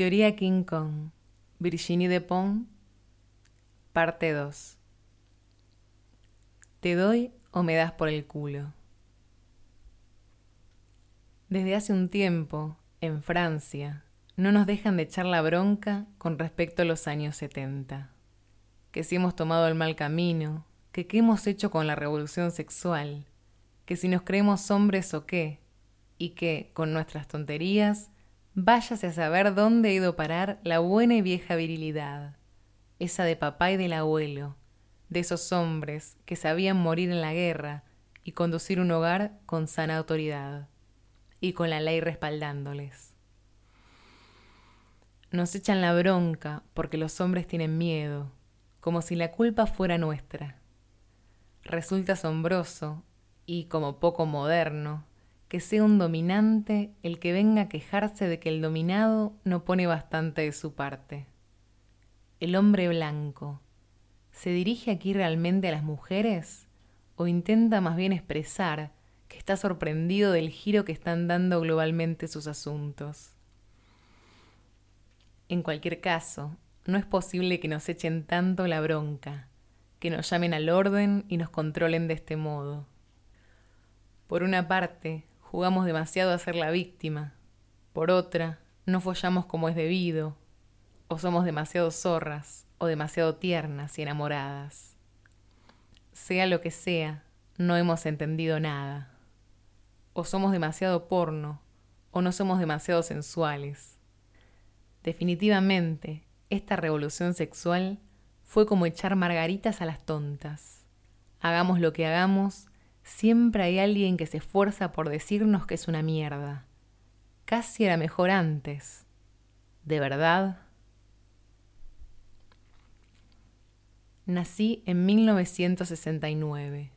Teoría King Kong, Virginie Despont, parte 2. Te doy o me das por el culo. Desde hace un tiempo, en Francia, no nos dejan de echar la bronca con respecto a los años 70. Que si hemos tomado el mal camino, que qué hemos hecho con la revolución sexual, que si nos creemos hombres o qué, y que, con nuestras tonterías, váyase a saber dónde ha ido parar la buena y vieja virilidad, esa de papá y del abuelo, de esos hombres que sabían morir en la guerra y conducir un hogar con sana autoridad, y con la ley respaldándoles. Nos echan la bronca porque los hombres tienen miedo, como si la culpa fuera nuestra. Resulta asombroso y como poco moderno que sea un dominante el que venga a quejarse de que el dominado no pone bastante de su parte. El hombre blanco, ¿se dirige aquí realmente a las mujeres o intenta más bien expresar que está sorprendido del giro que están dando globalmente sus asuntos? En cualquier caso, no es posible que nos echen tanto la bronca, que nos llamen al orden y nos controlen de este modo. Por una parte, jugamos demasiado a ser la víctima. Por otra, no follamos como es debido, o somos demasiado zorras, o demasiado tiernas y enamoradas. Sea lo que sea, no hemos entendido nada. O somos demasiado porno, o no somos demasiado sensuales. Definitivamente, esta revolución sexual fue como echar margaritas a las tontas. Hagamos lo que hagamos, siempre hay alguien que se esfuerza por decirnos que es una mierda. Casi era mejor antes. ¿De verdad? Nací en 1969.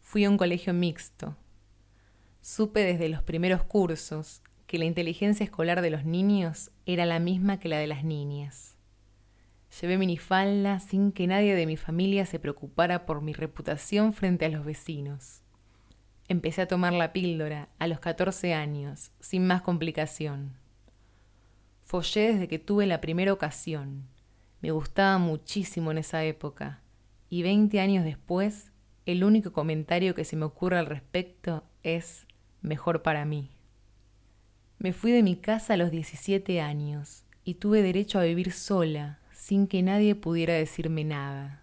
Fui a un colegio mixto. Supe desde los primeros cursos que la inteligencia escolar de los niños era la misma que la de las niñas. Llevé minifalda sin que nadie de mi familia se preocupara por mi reputación frente a los vecinos. Empecé a tomar la píldora a los 14 años, sin más complicación. Follé desde que tuve la primera ocasión. Me gustaba muchísimo en esa época. Y 20 años después, el único comentario que se me ocurre al respecto es mejor para mí. Me fui de mi casa a los 17 años y tuve derecho a vivir sola, sin que nadie pudiera decirme nada.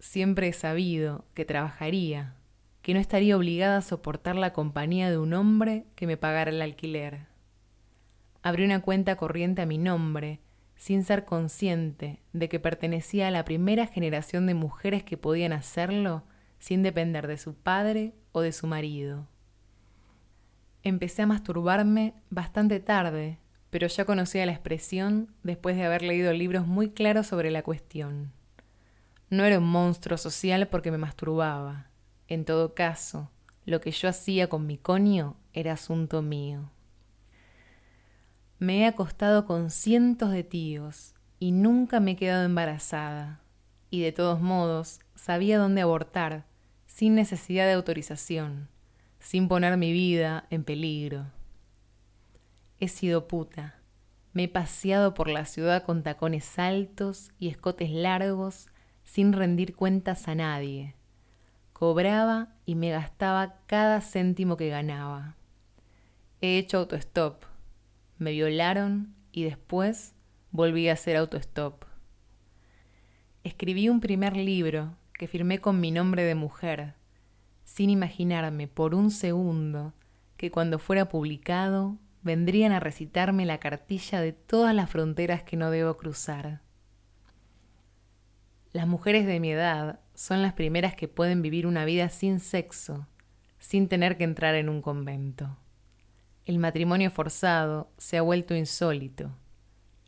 Siempre he sabido que trabajaría, que no estaría obligada a soportar la compañía de un hombre que me pagara el alquiler. Abrí una cuenta corriente a mi nombre, sin ser consciente de que pertenecía a la primera generación de mujeres que podían hacerlo sin depender de su padre o de su marido. Empecé a masturbarme bastante tarde, pero ya conocía la expresión después de haber leído libros muy claros sobre la cuestión. No era un monstruo social porque me masturbaba. En todo caso, lo que yo hacía con mi coño era asunto mío. Me he acostado con cientos de tíos y nunca me he quedado embarazada. Y de todos modos, sabía dónde abortar, sin necesidad de autorización sin poner mi vida en peligro. He sido puta. Me he paseado por la ciudad con tacones altos y escotes largos sin rendir cuentas a nadie. Cobraba y me gastaba cada céntimo que ganaba. He hecho autostop. Me violaron y después volví a hacer autostop. Escribí un primer libro que firmé con mi nombre de mujer sin imaginarme por un segundo que cuando fuera publicado vendrían a recitarme la cartilla de todas las fronteras que no debo cruzar. Las mujeres de mi edad son las primeras que pueden vivir una vida sin sexo, sin tener que entrar en un convento. El matrimonio forzado se ha vuelto insólito.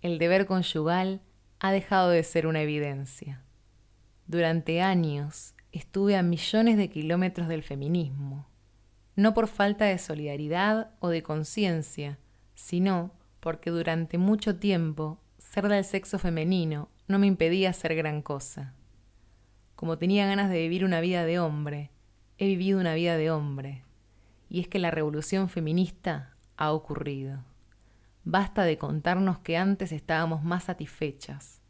El deber conyugal ha dejado de ser una evidencia. Durante años estuve a millones de kilómetros del feminismo, no por falta de solidaridad o de conciencia, sino porque durante mucho tiempo ser del sexo femenino no me impedía hacer gran cosa. como tenía ganas de vivir una vida de hombre, he vivido una vida de hombre. Y es que la revolución feminista ha ocurrido. Basta de contarnos que antes estábamos más satisfechas.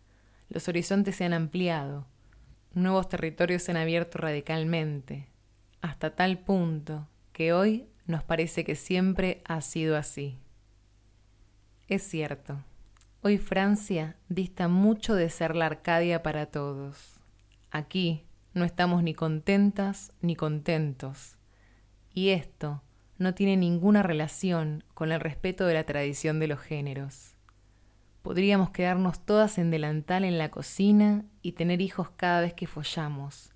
Los horizontes se han ampliado, nuevos territorios se han abierto radicalmente, hasta tal punto que hoy nos parece que siempre ha sido así. Es cierto, hoy Francia dista mucho de ser la Arcadia para todos. Aquí no estamos ni contentas ni contentos. Y esto no tiene ninguna relación con el respeto de la tradición de los géneros. Podríamos quedarnos todas en delantal en la cocina y tener hijos cada vez que follamos.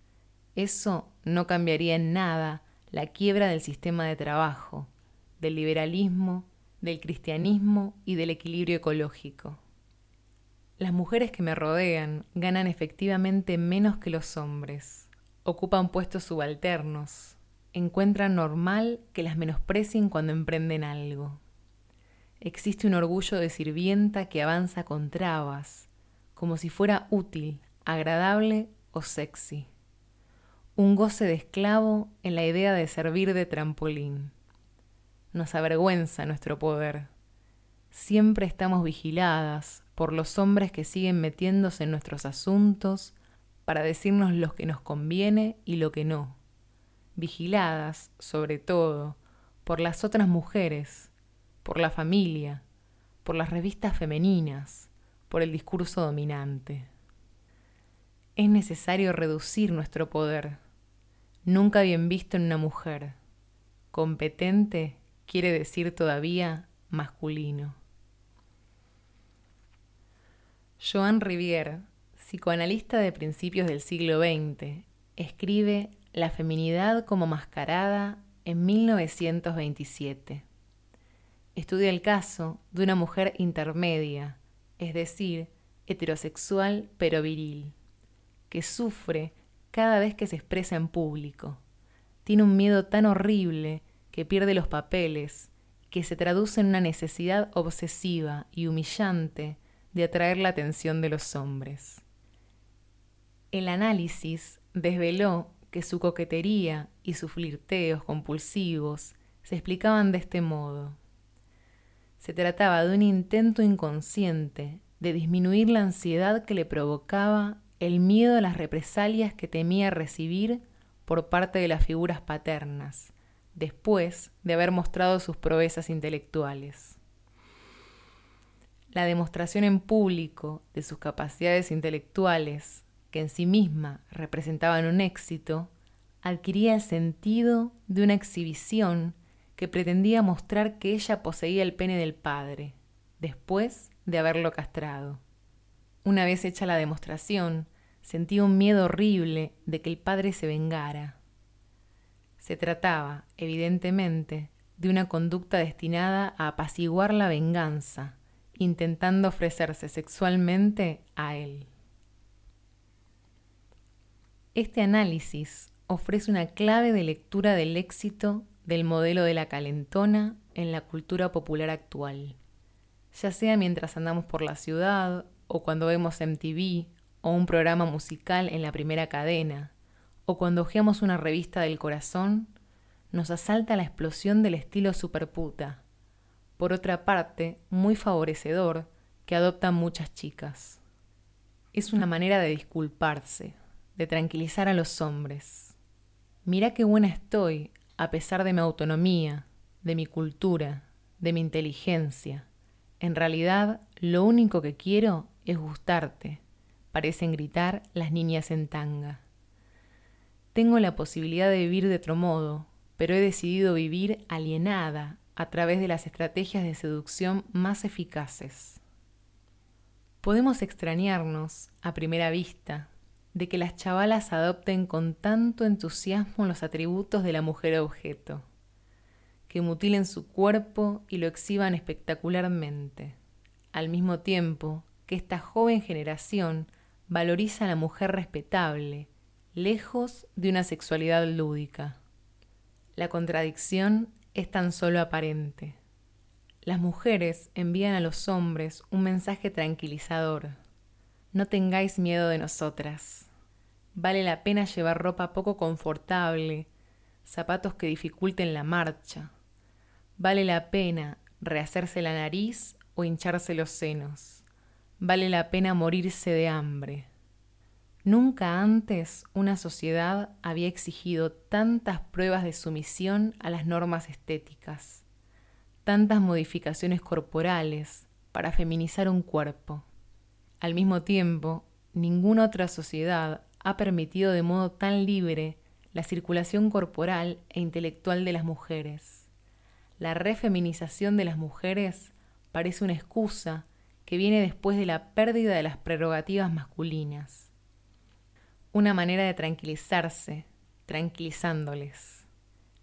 Eso no cambiaría en nada la quiebra del sistema de trabajo, del liberalismo, del cristianismo y del equilibrio ecológico. Las mujeres que me rodean ganan efectivamente menos que los hombres, ocupan puestos subalternos, encuentran normal que las menosprecien cuando emprenden algo. Existe un orgullo de sirvienta que avanza con trabas, como si fuera útil, agradable o sexy. Un goce de esclavo en la idea de servir de trampolín. Nos avergüenza nuestro poder. Siempre estamos vigiladas, por los hombres que siguen metiéndose en nuestros asuntos para decirnos lo que nos conviene y lo que no. Vigiladas, sobre todo, por las otras mujeres, por la familia, por las revistas femeninas, por el discurso dominante. Es necesario reducir nuestro poder, nunca bien visto en una mujer. Competente quiere decir todavía masculino. Joan Rivière, psicoanalista de principios del siglo XX, escribe La feminidad como mascarada en 1927. Estudia el caso de una mujer intermedia, es decir, heterosexual pero viril, que sufre cada vez que se expresa en público. Tiene un miedo tan horrible que pierde los papeles, que se traduce en una necesidad obsesiva y humillante de atraer la atención de los hombres. El análisis desveló que su coquetería y sus flirteos compulsivos se explicaban de este modo. Se trataba de un intento inconsciente de disminuir la ansiedad que le provocaba el miedo a las represalias que temía recibir por parte de las figuras paternas, después de haber mostrado sus proezas intelectuales. La demostración en público de sus capacidades intelectuales, que en sí misma representaban un éxito, adquiría el sentido de una exhibición que pretendía mostrar que ella poseía el pene del padre, después de haberlo castrado. Una vez hecha la demostración, sentía un miedo horrible de que el padre se vengara. Se trataba, evidentemente, de una conducta destinada a apaciguar la venganza, intentando ofrecerse sexualmente a él. Este análisis ofrece una clave de lectura del éxito del modelo de la calentona en la cultura popular actual, ya sea mientras andamos por la ciudad o cuando vemos MTV o un programa musical en la primera cadena, o cuando hojeamos una revista del corazón, nos asalta la explosión del estilo superputa, por otra parte, muy favorecedor que adoptan muchas chicas. Es una manera de disculparse, de tranquilizar a los hombres. Mira qué buena estoy, a pesar de mi autonomía, de mi cultura, de mi inteligencia. En realidad, lo único que quiero es gustarte, parecen gritar las niñas en tanga. Tengo la posibilidad de vivir de otro modo, pero he decidido vivir alienada, a través de las estrategias de seducción más eficaces. Podemos extrañarnos, a primera vista, de que las chavalas adopten con tanto entusiasmo los atributos de la mujer objeto, que mutilen su cuerpo y lo exhiban espectacularmente, al mismo tiempo que esta joven generación valoriza a la mujer respetable, lejos de una sexualidad lúdica. La contradicción es tan solo aparente. Las mujeres envían a los hombres un mensaje tranquilizador. No tengáis miedo de nosotras. Vale la pena llevar ropa poco confortable, zapatos que dificulten la marcha. Vale la pena rehacerse la nariz o hincharse los senos. Vale la pena morirse de hambre. Nunca antes una sociedad había exigido tantas pruebas de sumisión a las normas estéticas, tantas modificaciones corporales para feminizar un cuerpo. Al mismo tiempo, ninguna otra sociedad ha permitido de modo tan libre la circulación corporal e intelectual de las mujeres. La refeminización de las mujeres parece una excusa que viene después de la pérdida de las prerrogativas masculinas. Una manera de tranquilizarse, tranquilizándoles.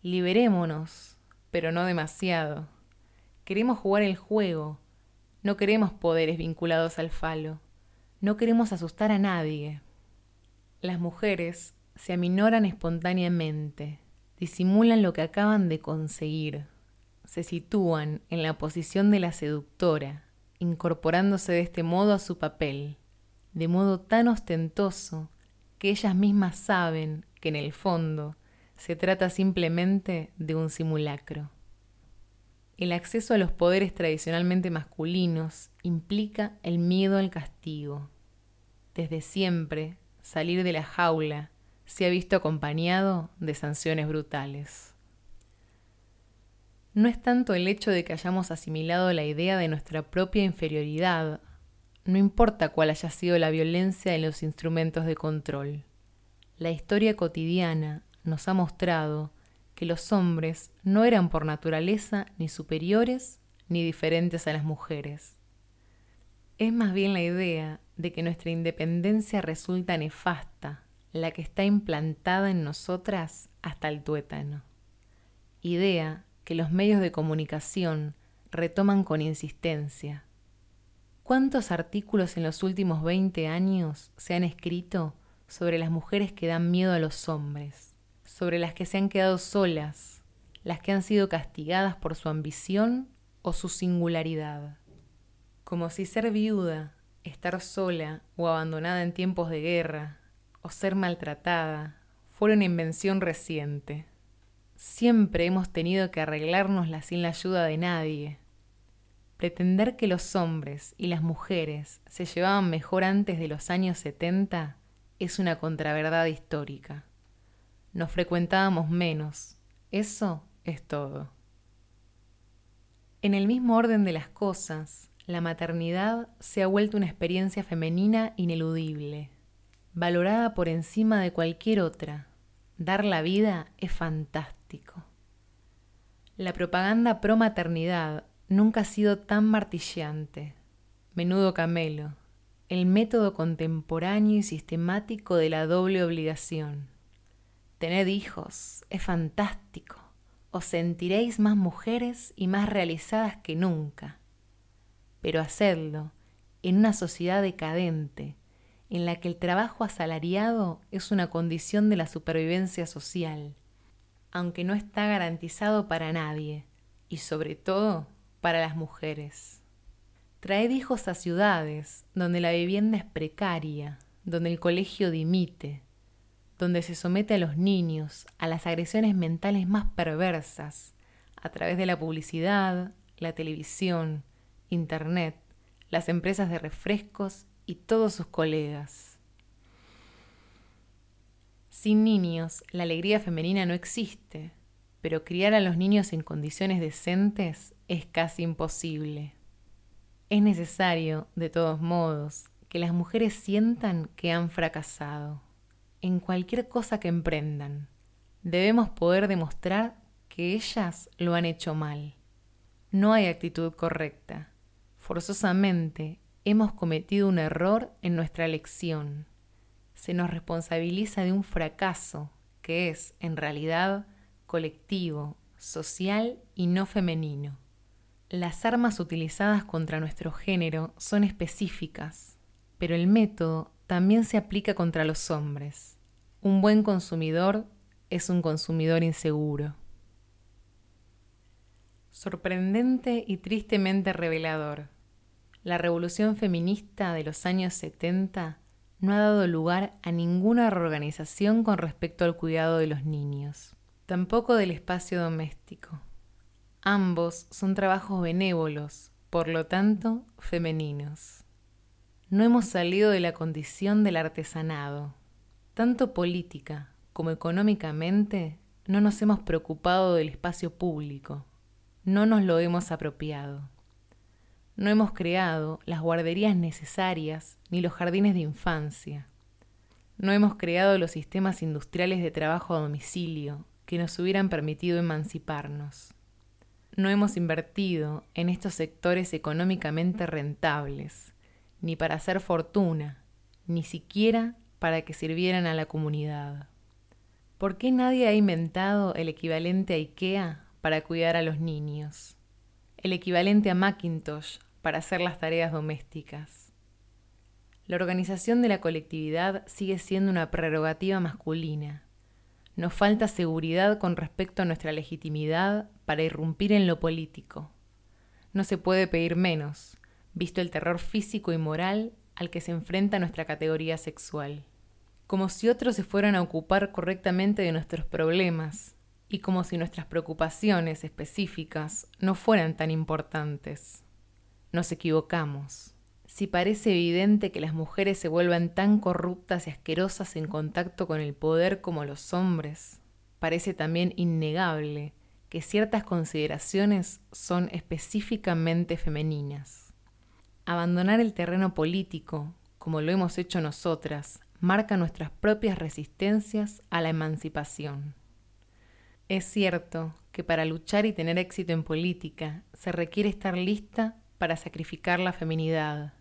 Liberémonos, pero no demasiado. Queremos jugar el juego, no queremos poderes vinculados al falo, no queremos asustar a nadie. Las mujeres se aminoran espontáneamente, disimulan lo que acaban de conseguir, se sitúan en la posición de la seductora, incorporándose de este modo a su papel, de modo tan ostentoso que ellas mismas saben que en el fondo se trata simplemente de un simulacro. El acceso a los poderes tradicionalmente masculinos implica el miedo al castigo. Desde siempre, salir de la jaula se ha visto acompañado de sanciones brutales. No es tanto el hecho de que hayamos asimilado la idea de nuestra propia inferioridad, no importa cuál haya sido la violencia en los instrumentos de control. La historia cotidiana nos ha mostrado que los hombres no eran por naturaleza ni superiores ni diferentes a las mujeres. Es más bien la idea de que nuestra independencia resulta nefasta la que está implantada en nosotras hasta el tuétano. Idea que los medios de comunicación retoman con insistencia. ¿Cuántos artículos en los últimos 20 años se han escrito sobre las mujeres que dan miedo a los hombres, sobre las que se han quedado solas, las que han sido castigadas por su ambición o su singularidad? Como si ser viuda, estar sola o abandonada en tiempos de guerra, o ser maltratada fuera una invención reciente. Siempre hemos tenido que arreglárnosla sin la ayuda de nadie. Pretender que los hombres y las mujeres se llevaban mejor antes de los años 70 es una contraverdad histórica. Nos frecuentábamos menos. Eso es todo. En el mismo orden de las cosas, la maternidad se ha vuelto una experiencia femenina ineludible, valorada por encima de cualquier otra. Dar la vida es fantástico. La propaganda pro maternidad nunca ha sido tan martillante. Menudo camelo, el método contemporáneo y sistemático de la doble obligación. Tened hijos, es fantástico. Os sentiréis más mujeres y más realizadas que nunca. Pero hacedlo en una sociedad decadente, en la que el trabajo asalariado es una condición de la supervivencia social, aunque no está garantizado para nadie, y sobre todo para las mujeres. Traed hijos a ciudades donde la vivienda es precaria, donde el colegio dimite, donde se somete a los niños a las agresiones mentales más perversas a través de la publicidad, la televisión, Internet, las empresas de refrescos y todos sus colegas. Sin niños, la alegría femenina no existe, pero criar a los niños en condiciones decentes es casi imposible. Es necesario, de todos modos, que las mujeres sientan que han fracasado. En cualquier cosa que emprendan, debemos poder demostrar que ellas lo han hecho mal. No hay actitud correcta. Forzosamente hemos cometido un error en nuestra elección. Se nos responsabiliza de un fracaso que es, en realidad, colectivo, social y no femenino. Las armas utilizadas contra nuestro género son específicas, pero el método también se aplica contra los hombres. Un buen consumidor es un consumidor inseguro. Sorprendente y tristemente revelador la revolución feminista de los años 70 no ha dado lugar a ninguna reorganización con respecto al cuidado de los niños, tampoco del espacio doméstico. Ambos son trabajos benévolos, por lo tanto, femeninos. No hemos salido de la condición del artesanado. Tanto política como económicamente, no nos hemos preocupado del espacio público, no nos lo hemos apropiado. No hemos creado las guarderías necesarias ni los jardines de infancia. No hemos creado los sistemas industriales de trabajo a domicilio que nos hubieran permitido emanciparnos. No hemos invertido en estos sectores económicamente rentables, ni para hacer fortuna, ni siquiera para que sirvieran a la comunidad. ¿Por qué nadie ha inventado el equivalente a IKEA para cuidar a los niños? El equivalente a Macintosh para hacer las tareas domésticas. La organización de la colectividad sigue siendo una prerrogativa masculina. Nos falta seguridad con respecto a nuestra legitimidad para irrumpir en lo político. No se puede pedir menos, visto el terror físico y moral al que se enfrenta nuestra categoría sexual. Como si otros se fueran a ocupar correctamente de nuestros problemas, y como si nuestras preocupaciones específicas no fueran tan importantes. Nos equivocamos. Si parece evidente que las mujeres se vuelvan tan corruptas y asquerosas en contacto con el poder como los hombres, parece también innegable que ciertas consideraciones son específicamente femeninas. Abandonar el terreno político, como lo hemos hecho nosotras, marca nuestras propias resistencias a la emancipación. Es cierto que para luchar y tener éxito en política se requiere estar lista para sacrificar la feminidad,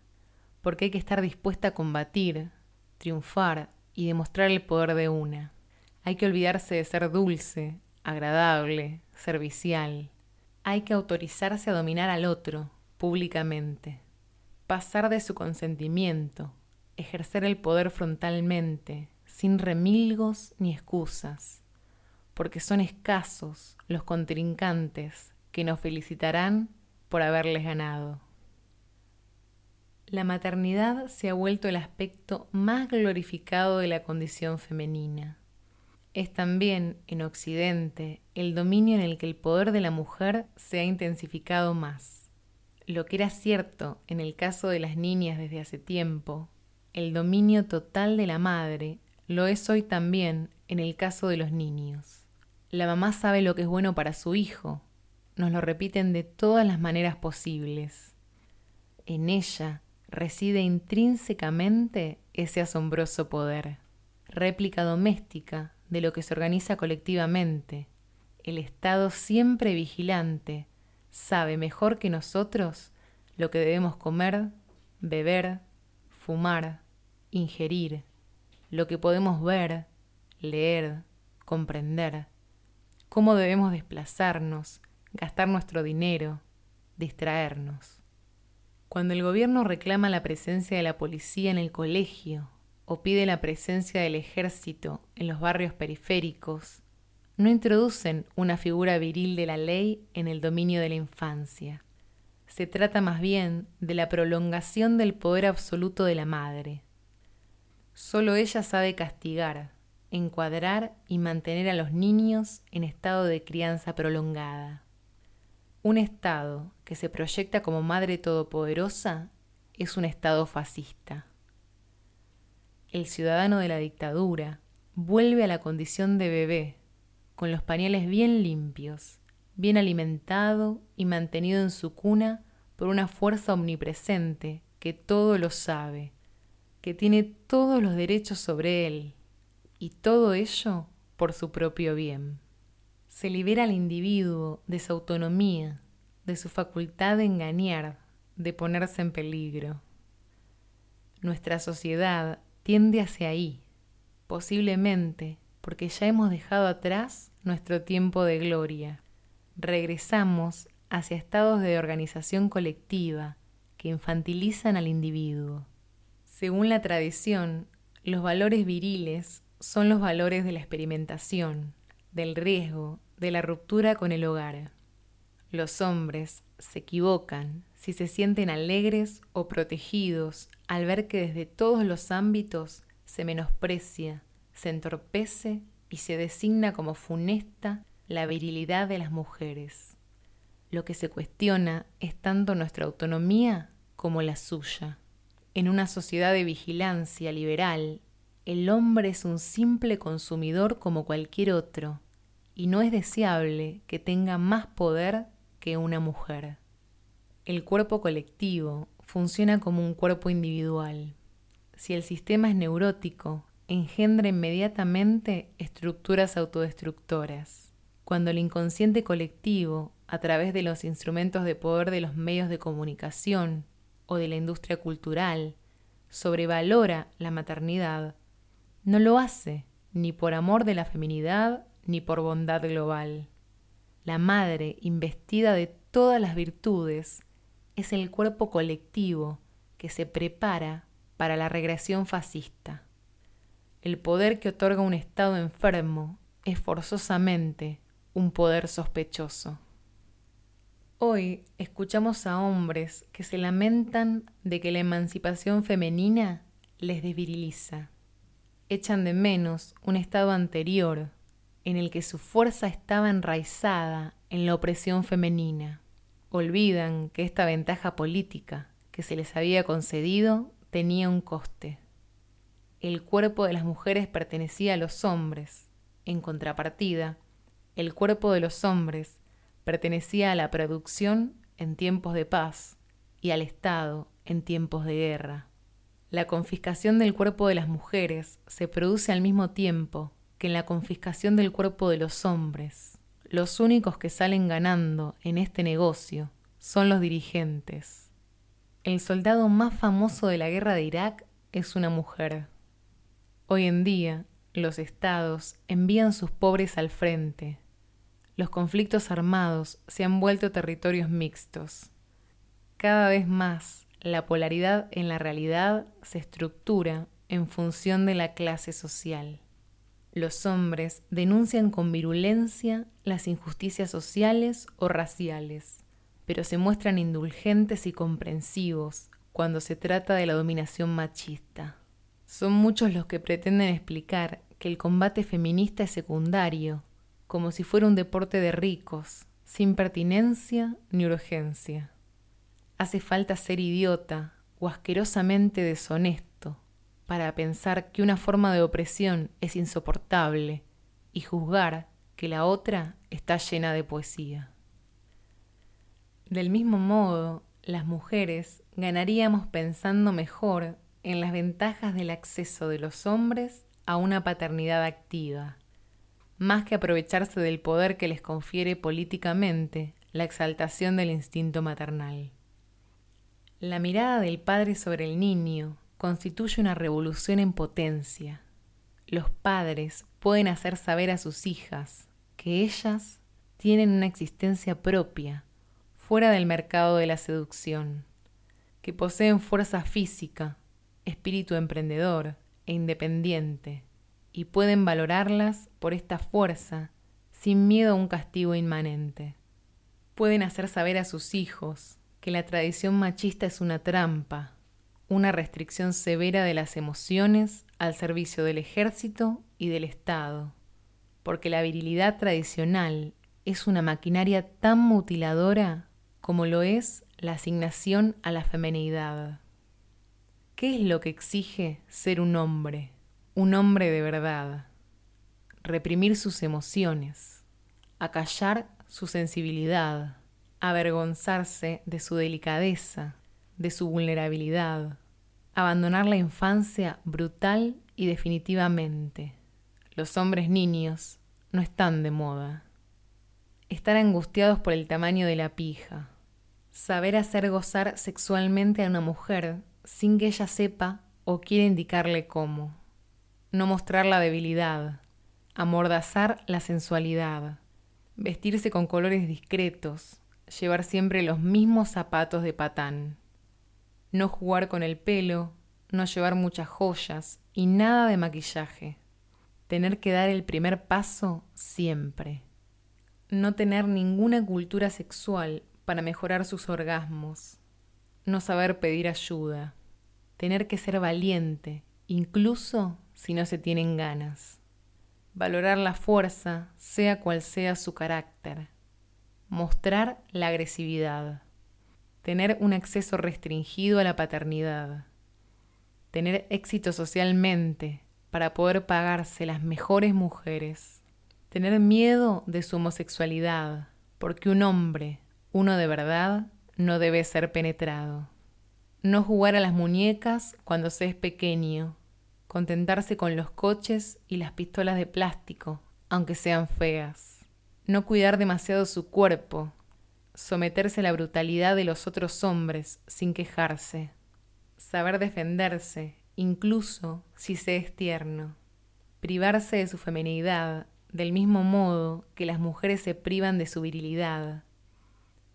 porque hay que estar dispuesta a combatir, triunfar y demostrar el poder de una. Hay que olvidarse de ser dulce, agradable, servicial. Hay que autorizarse a dominar al otro, públicamente. Pasar de su consentimiento, ejercer el poder frontalmente, sin remilgos ni excusas, porque son escasos los contrincantes que nos felicitarán por haberles ganado. La maternidad se ha vuelto el aspecto más glorificado de la condición femenina. Es también, en Occidente, el dominio en el que el poder de la mujer se ha intensificado más. Lo que era cierto en el caso de las niñas desde hace tiempo, el dominio total de la madre, lo es hoy también en el caso de los niños. La mamá sabe lo que es bueno para su hijo, nos lo repiten de todas las maneras posibles. En ella reside intrínsecamente ese asombroso poder, réplica doméstica de lo que se organiza colectivamente. El Estado siempre vigilante sabe mejor que nosotros lo que debemos comer, beber, fumar, ingerir, lo que podemos ver, leer, comprender, cómo debemos desplazarnos, gastar nuestro dinero, distraernos. Cuando el gobierno reclama la presencia de la policía en el colegio o pide la presencia del ejército en los barrios periféricos, no introducen una figura viril de la ley en el dominio de la infancia. Se trata más bien de la prolongación del poder absoluto de la madre. Solo ella sabe castigar, encuadrar y mantener a los niños en estado de crianza prolongada. Un Estado que se proyecta como madre todopoderosa es un Estado fascista. El ciudadano de la dictadura vuelve a la condición de bebé, con los pañales bien limpios, bien alimentado y mantenido en su cuna por una fuerza omnipresente que todo lo sabe, que tiene todos los derechos sobre él, y todo ello por su propio bien se libera al individuo de su autonomía, de su facultad de engañar, de ponerse en peligro. Nuestra sociedad tiende hacia ahí, posiblemente porque ya hemos dejado atrás nuestro tiempo de gloria. Regresamos hacia estados de organización colectiva que infantilizan al individuo. Según la tradición, los valores viriles son los valores de la experimentación, del riesgo, de la ruptura con el hogar. Los hombres se equivocan si se sienten alegres o protegidos al ver que desde todos los ámbitos se menosprecia, se entorpece y se designa como funesta la virilidad de las mujeres. Lo que se cuestiona es tanto nuestra autonomía como la suya. En una sociedad de vigilancia liberal, el hombre es un simple consumidor como cualquier otro, y no es deseable que tenga más poder que una mujer. El cuerpo colectivo funciona como un cuerpo individual. Si el sistema es neurótico, engendra inmediatamente estructuras autodestructoras. Cuando el inconsciente colectivo, a través de los instrumentos de poder de los medios de comunicación o de la industria cultural, sobrevalora la maternidad, no lo hace ni por amor de la feminidad ni por bondad global. La madre, investida de todas las virtudes, es el cuerpo colectivo que se prepara para la regresión fascista. El poder que otorga un Estado enfermo es forzosamente un poder sospechoso. Hoy escuchamos a hombres que se lamentan de que la emancipación femenina les desviriliza. Echan de menos un estado anterior en el que su fuerza estaba enraizada en la opresión femenina. Olvidan que esta ventaja política que se les había concedido tenía un coste el cuerpo de las mujeres pertenecía a los hombres. En contrapartida, el cuerpo de los hombres pertenecía a la producción en tiempos de paz y al Estado en tiempos de guerra. La confiscación del cuerpo de las mujeres se produce al mismo tiempo que en la confiscación del cuerpo de los hombres. Los únicos que salen ganando en este negocio son los dirigentes. El soldado más famoso de la guerra de Irak es una mujer. Hoy en día, los estados envían sus pobres al frente. Los conflictos armados se han vuelto territorios mixtos. Cada vez más, la polaridad en la realidad se estructura en función de la clase social. Los hombres denuncian con virulencia las injusticias sociales o raciales, pero se muestran indulgentes y comprensivos cuando se trata de la dominación machista. Son muchos los que pretenden explicar que el combate feminista es secundario, como si fuera un deporte de ricos, sin pertinencia ni urgencia. Hace falta ser idiota o asquerosamente deshonesto para pensar que una forma de opresión es insoportable y juzgar que la otra está llena de poesía. Del mismo modo, las mujeres ganaríamos pensando mejor en las ventajas del acceso de los hombres a una paternidad activa, más que aprovecharse del poder que les confiere políticamente la exaltación del instinto maternal. La mirada del padre sobre el niño constituye una revolución en potencia. Los padres pueden hacer saber a sus hijas que ellas tienen una existencia propia, fuera del mercado de la seducción, que poseen fuerza física, espíritu emprendedor e independiente, y pueden valorarlas por esta fuerza sin miedo a un castigo inmanente. Pueden hacer saber a sus hijos que la tradición machista es una trampa, una restricción severa de las emociones al servicio del ejército y del Estado, porque la virilidad tradicional es una maquinaria tan mutiladora como lo es la asignación a la femenidad. ¿Qué es lo que exige ser un hombre, un hombre de verdad? Reprimir sus emociones, acallar su sensibilidad, avergonzarse de su delicadeza, de su vulnerabilidad, abandonar la infancia brutal y definitivamente. Los hombres niños no están de moda. Estar angustiados por el tamaño de la pija. Saber hacer gozar sexualmente a una mujer sin que ella sepa o quiera indicarle cómo. No mostrar la debilidad, amordazar la sensualidad, vestirse con colores discretos, llevar siempre los mismos zapatos de patán, no jugar con el pelo, no llevar muchas joyas y nada de maquillaje, tener que dar el primer paso siempre, no tener ninguna cultura sexual para mejorar sus orgasmos, no saber pedir ayuda, tener que ser valiente, incluso si no se tienen ganas, valorar la fuerza, sea cual sea su carácter, mostrar la agresividad, tener un acceso restringido a la paternidad, tener éxito socialmente para poder pagarse las mejores mujeres, tener miedo de su homosexualidad, porque un hombre, uno de verdad, no debe ser penetrado. No jugar a las muñecas cuando se es pequeño, contentarse con los coches y las pistolas de plástico, aunque sean feas. No cuidar demasiado su cuerpo, someterse a la brutalidad de los otros hombres sin quejarse, saber defenderse, incluso si se es tierno, privarse de su feminidad del mismo modo que las mujeres se privan de su virilidad,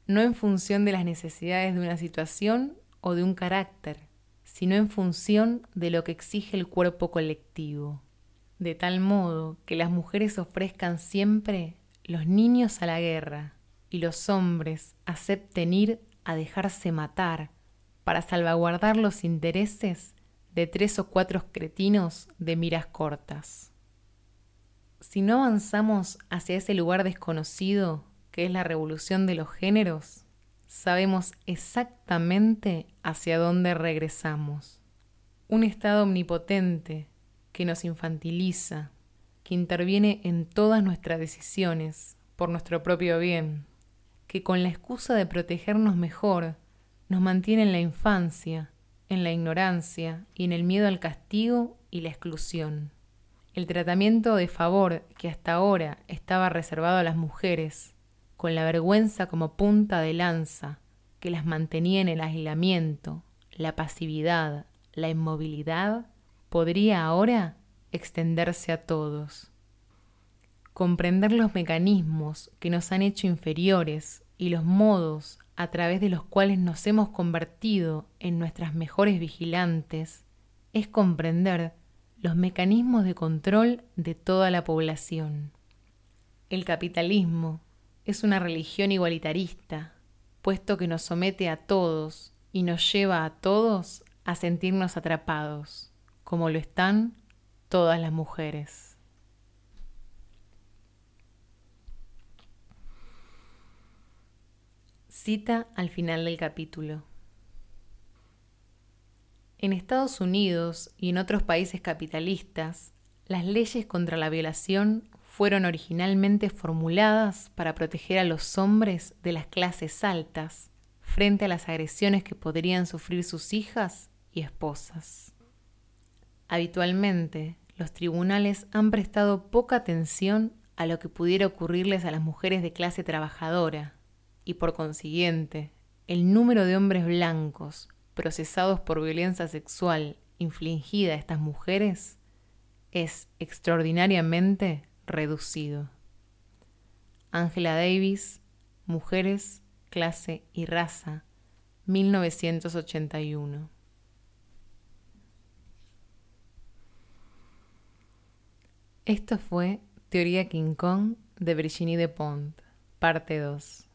no en función de las necesidades de una situación o de un carácter, sino en función de lo que exige el cuerpo colectivo, de tal modo que las mujeres ofrezcan siempre los niños a la guerra y los hombres acepten ir a dejarse matar para salvaguardar los intereses de tres o cuatro cretinos de miras cortas. Si no avanzamos hacia ese lugar desconocido que es la revolución de los géneros, sabemos exactamente hacia dónde regresamos. Un estado omnipotente que nos infantiliza, que interviene en todas nuestras decisiones por nuestro propio bien, que con la excusa de protegernos mejor nos mantiene en la infancia, en la ignorancia y en el miedo al castigo y la exclusión. El tratamiento de favor que hasta ahora estaba reservado a las mujeres, con la vergüenza como punta de lanza que las mantenía en el aislamiento, la pasividad, la inmovilidad, podría ahora extenderse a todos. Comprender los mecanismos que nos han hecho inferiores y los modos a través de los cuales nos hemos convertido en nuestras mejores vigilantes es comprender los mecanismos de control de toda la población. El capitalismo es una religión igualitarista, puesto que nos somete a todos y nos lleva a todos a sentirnos atrapados, como lo están todas las mujeres. Cita al final del capítulo. En Estados Unidos y en otros países capitalistas, las leyes contra la violación fueron originalmente formuladas para proteger a los hombres de las clases altas frente a las agresiones que podrían sufrir sus hijas y esposas. Habitualmente, los tribunales han prestado poca atención a lo que pudiera ocurrirles a las mujeres de clase trabajadora, y por consiguiente el número de hombres blancos procesados por violencia sexual infligida a estas mujeres es extraordinariamente reducido. Angela Davis, Mujeres, Clase y Raza, 1981. Esto fue Teoría King Kong de Virginie Despont, parte 2.